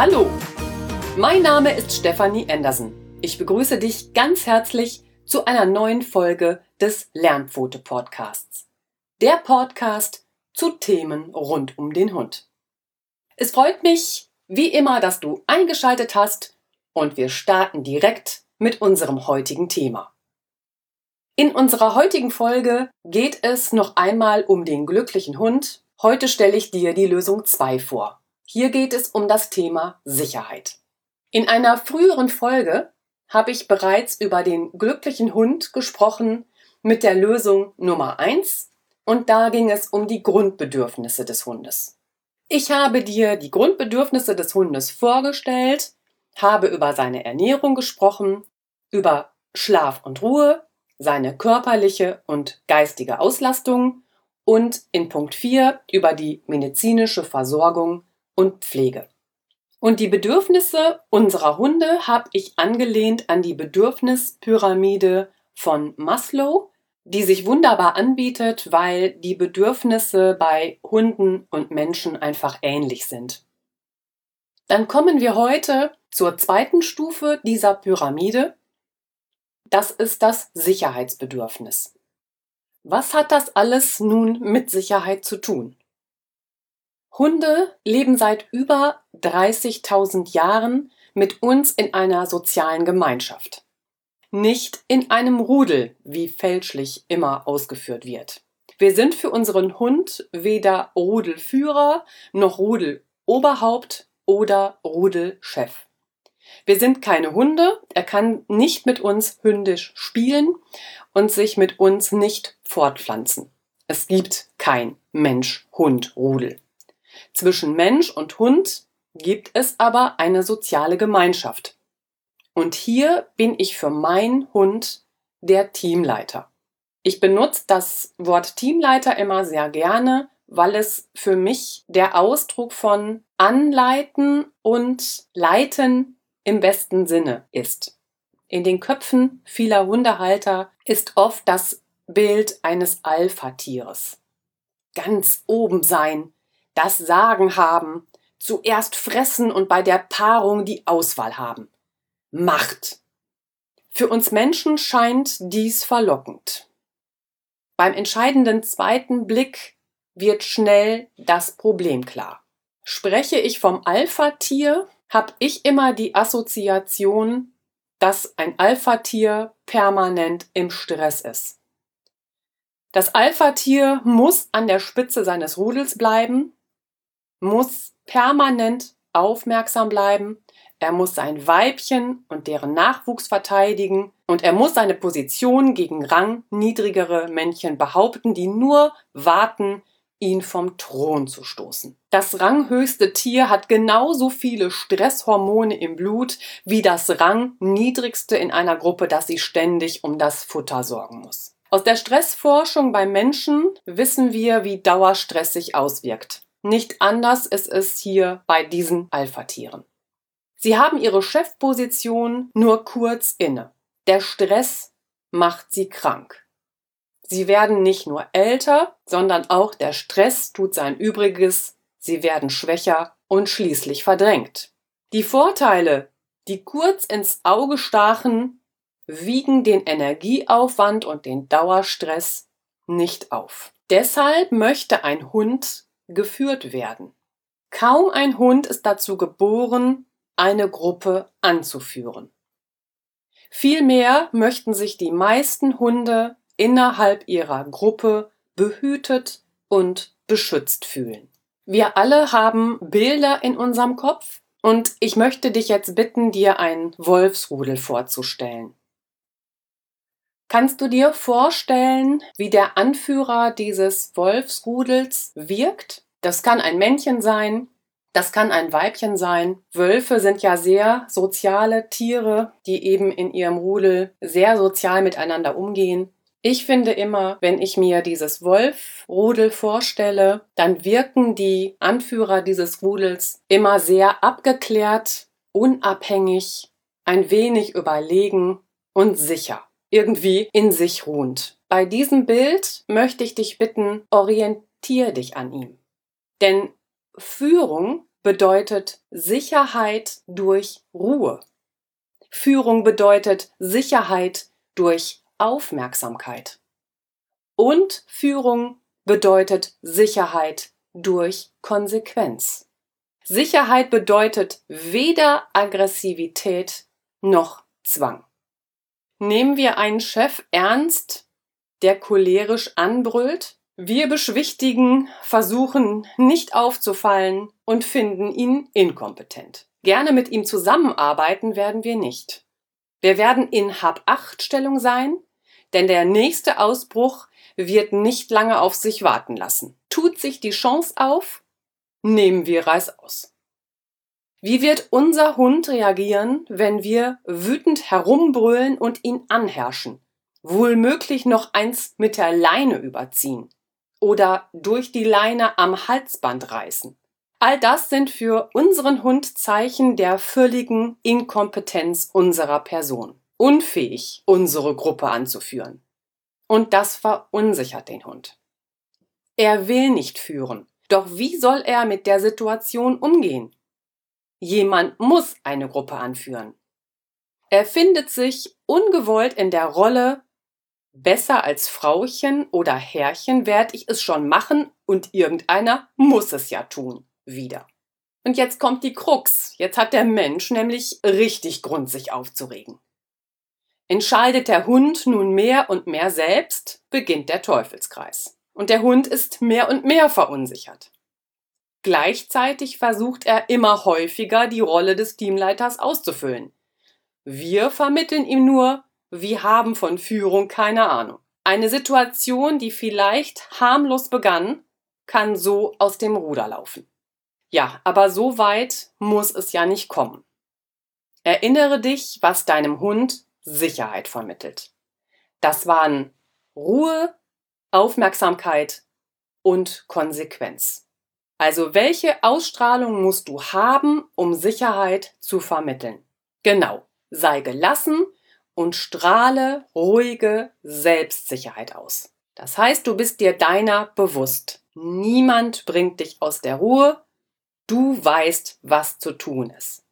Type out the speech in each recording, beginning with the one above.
Hallo, mein Name ist Stefanie Andersen. Ich begrüße dich ganz herzlich zu einer neuen Folge des Lernpfote Podcasts. Der Podcast zu Themen rund um den Hund. Es freut mich, wie immer, dass du eingeschaltet hast und wir starten direkt mit unserem heutigen Thema. In unserer heutigen Folge geht es noch einmal um den glücklichen Hund. Heute stelle ich dir die Lösung 2 vor. Hier geht es um das Thema Sicherheit. In einer früheren Folge habe ich bereits über den glücklichen Hund gesprochen mit der Lösung Nummer 1 und da ging es um die Grundbedürfnisse des Hundes. Ich habe dir die Grundbedürfnisse des Hundes vorgestellt, habe über seine Ernährung gesprochen, über Schlaf und Ruhe, seine körperliche und geistige Auslastung und in Punkt 4 über die medizinische Versorgung und Pflege. Und die Bedürfnisse unserer Hunde habe ich angelehnt an die Bedürfnispyramide von Maslow, die sich wunderbar anbietet, weil die Bedürfnisse bei Hunden und Menschen einfach ähnlich sind. Dann kommen wir heute zur zweiten Stufe dieser Pyramide, das ist das Sicherheitsbedürfnis. Was hat das alles nun mit Sicherheit zu tun? Hunde leben seit über 30.000 Jahren mit uns in einer sozialen Gemeinschaft. Nicht in einem Rudel, wie fälschlich immer ausgeführt wird. Wir sind für unseren Hund weder Rudelführer noch Rudeloberhaupt oder Rudelchef. Wir sind keine Hunde, er kann nicht mit uns hündisch spielen und sich mit uns nicht fortpflanzen. Es gibt kein Mensch-Hund-Rudel. Zwischen Mensch und Hund gibt es aber eine soziale Gemeinschaft. Und hier bin ich für meinen Hund der Teamleiter. Ich benutze das Wort Teamleiter immer sehr gerne, weil es für mich der Ausdruck von Anleiten und Leiten im besten Sinne ist. In den Köpfen vieler Hundehalter ist oft das Bild eines Alpha-Tieres. Ganz oben sein, das Sagen haben, zuerst fressen und bei der Paarung die Auswahl haben. Macht. Für uns Menschen scheint dies verlockend. Beim entscheidenden zweiten Blick wird schnell das Problem klar. Spreche ich vom Alpha-Tier, habe ich immer die Assoziation, dass ein Alpha-Tier permanent im Stress ist. Das Alpha-Tier muss an der Spitze seines Rudels bleiben, muss permanent aufmerksam bleiben, er muss sein Weibchen und deren Nachwuchs verteidigen und er muss seine Position gegen rangniedrigere Männchen behaupten, die nur warten, ihn vom Thron zu stoßen. Das ranghöchste Tier hat genauso viele Stresshormone im Blut wie das rangniedrigste in einer Gruppe, das sich ständig um das Futter sorgen muss. Aus der Stressforschung beim Menschen wissen wir, wie Dauerstress sich auswirkt. Nicht anders ist es hier bei diesen Alpha-Tieren. Sie haben ihre Chefposition nur kurz inne. Der Stress macht sie krank. Sie werden nicht nur älter, sondern auch der Stress tut sein Übriges, sie werden schwächer und schließlich verdrängt. Die Vorteile, die kurz ins Auge stachen, wiegen den Energieaufwand und den Dauerstress nicht auf. Deshalb möchte ein Hund geführt werden. Kaum ein Hund ist dazu geboren, eine Gruppe anzuführen. Vielmehr möchten sich die meisten Hunde innerhalb ihrer Gruppe behütet und beschützt fühlen. Wir alle haben Bilder in unserem Kopf und ich möchte dich jetzt bitten, dir ein Wolfsrudel vorzustellen. Kannst du dir vorstellen, wie der Anführer dieses Wolfsrudels wirkt? Das kann ein Männchen sein, das kann ein Weibchen sein. Wölfe sind ja sehr soziale Tiere, die eben in ihrem Rudel sehr sozial miteinander umgehen. Ich finde immer, wenn ich mir dieses Wolf-Rudel vorstelle, dann wirken die Anführer dieses Rudels immer sehr abgeklärt, unabhängig, ein wenig überlegen und sicher, irgendwie in sich ruhend. Bei diesem Bild möchte ich dich bitten, orientier dich an ihm. Denn Führung bedeutet Sicherheit durch Ruhe. Führung bedeutet Sicherheit durch Aufmerksamkeit. Und Führung bedeutet Sicherheit durch Konsequenz. Sicherheit bedeutet weder Aggressivität noch Zwang. Nehmen wir einen Chef ernst, der cholerisch anbrüllt? Wir beschwichtigen, versuchen nicht aufzufallen und finden ihn inkompetent. Gerne mit ihm zusammenarbeiten werden wir nicht. Wir werden in Hab-Acht-Stellung sein, denn der nächste Ausbruch wird nicht lange auf sich warten lassen. Tut sich die Chance auf, nehmen wir Reis aus. Wie wird unser Hund reagieren, wenn wir wütend herumbrüllen und ihn anherrschen? Wohl möglich noch eins mit der Leine überziehen oder durch die Leine am Halsband reißen. All das sind für unseren Hund Zeichen der völligen Inkompetenz unserer Person. Unfähig, unsere Gruppe anzuführen. Und das verunsichert den Hund. Er will nicht führen. Doch wie soll er mit der Situation umgehen? Jemand muss eine Gruppe anführen. Er findet sich ungewollt in der Rolle besser als Frauchen oder Herrchen werd ich es schon machen und irgendeiner muss es ja tun. Wieder. Und jetzt kommt die Krux. Jetzt hat der Mensch nämlich richtig Grund, sich aufzuregen. Entscheidet der Hund nun mehr und mehr selbst, beginnt der Teufelskreis. Und der Hund ist mehr und mehr verunsichert. Gleichzeitig versucht er immer häufiger, die Rolle des Teamleiters auszufüllen. Wir vermitteln ihm nur, wir haben von Führung keine Ahnung. Eine Situation, die vielleicht harmlos begann, kann so aus dem Ruder laufen. Ja, aber so weit muss es ja nicht kommen. Erinnere dich, was deinem Hund Sicherheit vermittelt. Das waren Ruhe, Aufmerksamkeit und Konsequenz. Also welche Ausstrahlung musst du haben, um Sicherheit zu vermitteln? Genau, sei gelassen und strahle ruhige Selbstsicherheit aus. Das heißt, du bist dir deiner bewusst. Niemand bringt dich aus der Ruhe. Du weißt, was zu tun ist.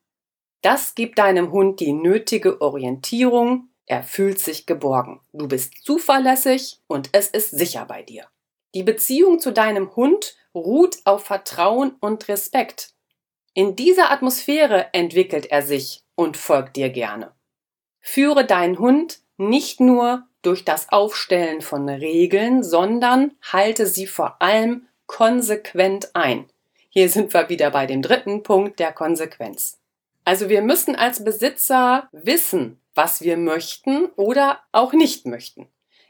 Das gibt deinem Hund die nötige Orientierung. Er fühlt sich geborgen. Du bist zuverlässig und es ist sicher bei dir. Die Beziehung zu deinem Hund ruht auf Vertrauen und Respekt. In dieser Atmosphäre entwickelt er sich und folgt dir gerne. Führe deinen Hund nicht nur durch das Aufstellen von Regeln, sondern halte sie vor allem konsequent ein. Hier sind wir wieder bei dem dritten Punkt der Konsequenz. Also wir müssen als Besitzer wissen, was wir möchten oder auch nicht möchten.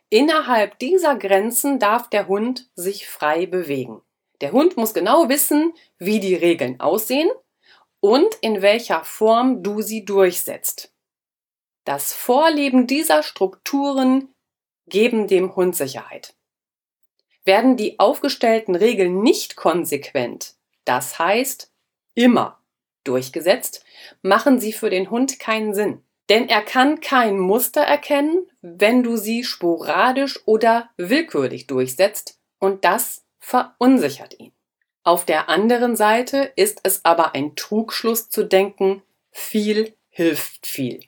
Innerhalb dieser Grenzen darf der Hund sich frei bewegen. Der Hund muss genau wissen, wie die Regeln aussehen und in welcher Form du sie durchsetzt. Das Vorleben dieser Strukturen geben dem Hund Sicherheit. Werden die aufgestellten Regeln nicht konsequent, das heißt immer durchgesetzt, machen sie für den Hund keinen Sinn. Denn er kann kein Muster erkennen, wenn du sie sporadisch oder willkürlich durchsetzt und das verunsichert ihn. Auf der anderen Seite ist es aber ein Trugschluss zu denken, viel hilft viel.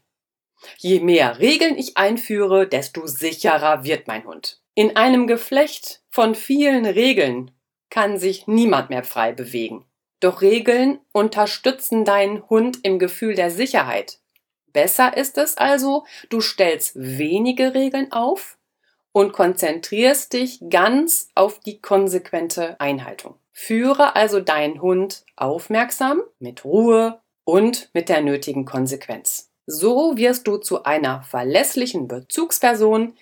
Je mehr Regeln ich einführe, desto sicherer wird mein Hund. In einem Geflecht von vielen Regeln kann sich niemand mehr frei bewegen. Doch Regeln unterstützen deinen Hund im Gefühl der Sicherheit. Besser ist es also, du stellst wenige Regeln auf und konzentrierst dich ganz auf die konsequente Einhaltung. Führe also deinen Hund aufmerksam, mit Ruhe und mit der nötigen Konsequenz. So wirst du zu einer verlässlichen Bezugsperson,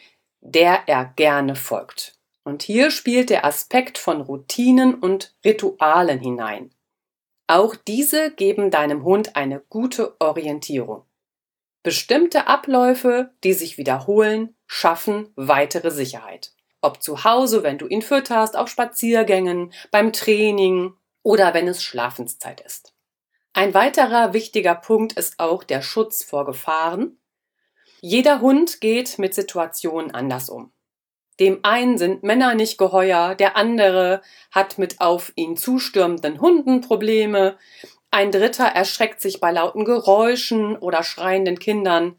der er gerne folgt. Und hier spielt der Aspekt von Routinen und Ritualen hinein. Auch diese geben deinem Hund eine gute Orientierung. Bestimmte Abläufe, die sich wiederholen, schaffen weitere Sicherheit. Ob zu Hause, wenn du ihn fütterst, auf Spaziergängen, beim Training oder wenn es Schlafenszeit ist. Ein weiterer wichtiger Punkt ist auch der Schutz vor Gefahren. Jeder Hund geht mit Situationen anders um. Dem einen sind Männer nicht geheuer, der andere hat mit auf ihn zustürmenden Hunden Probleme, ein dritter erschreckt sich bei lauten Geräuschen oder schreienden Kindern.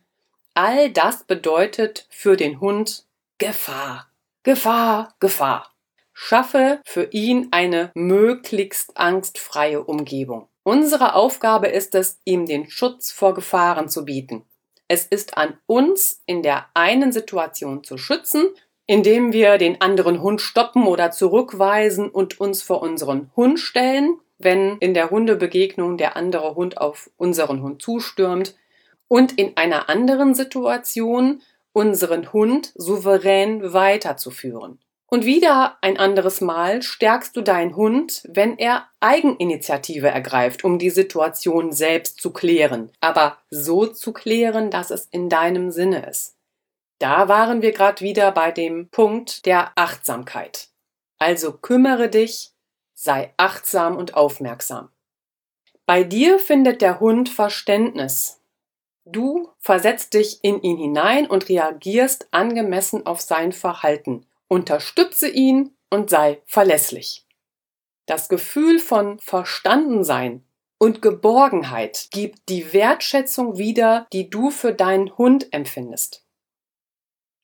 All das bedeutet für den Hund Gefahr, Gefahr, Gefahr. Schaffe für ihn eine möglichst angstfreie Umgebung. Unsere Aufgabe ist es, ihm den Schutz vor Gefahren zu bieten. Es ist an uns, in der einen Situation zu schützen indem wir den anderen Hund stoppen oder zurückweisen und uns vor unseren Hund stellen, wenn in der Hundebegegnung der andere Hund auf unseren Hund zustürmt und in einer anderen Situation unseren Hund souverän weiterzuführen. Und wieder ein anderes Mal stärkst du deinen Hund, wenn er Eigeninitiative ergreift, um die Situation selbst zu klären, aber so zu klären, dass es in deinem Sinne ist. Da waren wir gerade wieder bei dem Punkt der Achtsamkeit. Also kümmere dich, sei achtsam und aufmerksam. Bei dir findet der Hund Verständnis. Du versetzt dich in ihn hinein und reagierst angemessen auf sein Verhalten. Unterstütze ihn und sei verlässlich. Das Gefühl von Verstandensein und Geborgenheit gibt die Wertschätzung wieder, die du für deinen Hund empfindest.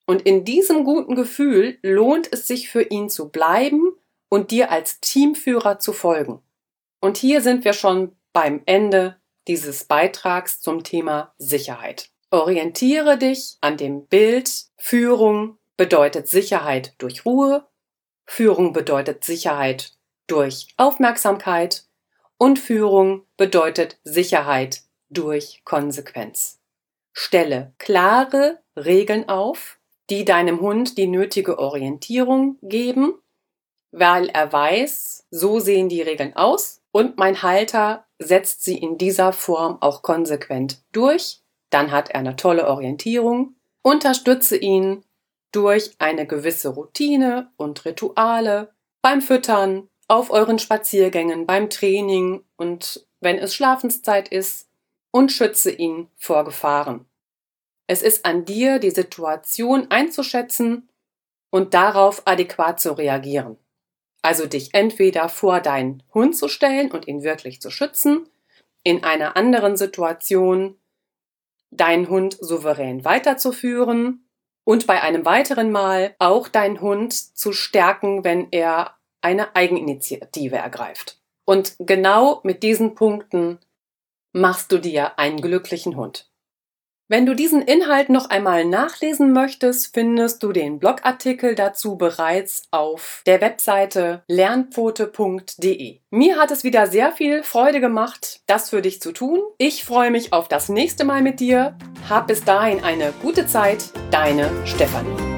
Und in diesem guten Gefühl lohnt es sich für ihn zu bleiben und dir als Teamführer zu folgen. Und hier sind wir schon beim Ende dieses Beitrags zum Thema Sicherheit. Orientiere dich an dem Bild, Führung bedeutet Sicherheit durch Ruhe, Führung bedeutet Sicherheit durch Aufmerksamkeit und Führung bedeutet Sicherheit durch Konsequenz. Stelle klare Regeln auf, die deinem Hund die nötige Orientierung geben, weil er weiß, so sehen die Regeln aus und mein Halter setzt sie in dieser Form auch konsequent durch, dann hat er eine tolle Orientierung. Unterstütze ihn durch eine gewisse Routine und Rituale beim Füttern, auf euren Spaziergängen, beim Training und wenn es Schlafenszeit ist und schütze ihn vor Gefahren. Es ist an dir, die Situation einzuschätzen und darauf adäquat zu reagieren. Also dich entweder vor deinen Hund zu stellen und ihn wirklich zu schützen, in einer anderen Situation deinen Hund souverän weiterzuführen und bei einem weiteren Mal auch deinen Hund zu stärken, wenn er eine Eigeninitiative ergreift. Und genau mit diesen Punkten machst du dir einen glücklichen Hund. Wenn du diesen Inhalt noch einmal nachlesen möchtest, findest du den Blogartikel dazu bereits auf der Webseite lernpfote.de. Mir hat es wieder sehr viel Freude gemacht, das für dich zu tun. Ich freue mich auf das nächste Mal mit dir. Hab bis dahin eine gute Zeit. Deine Stefanie.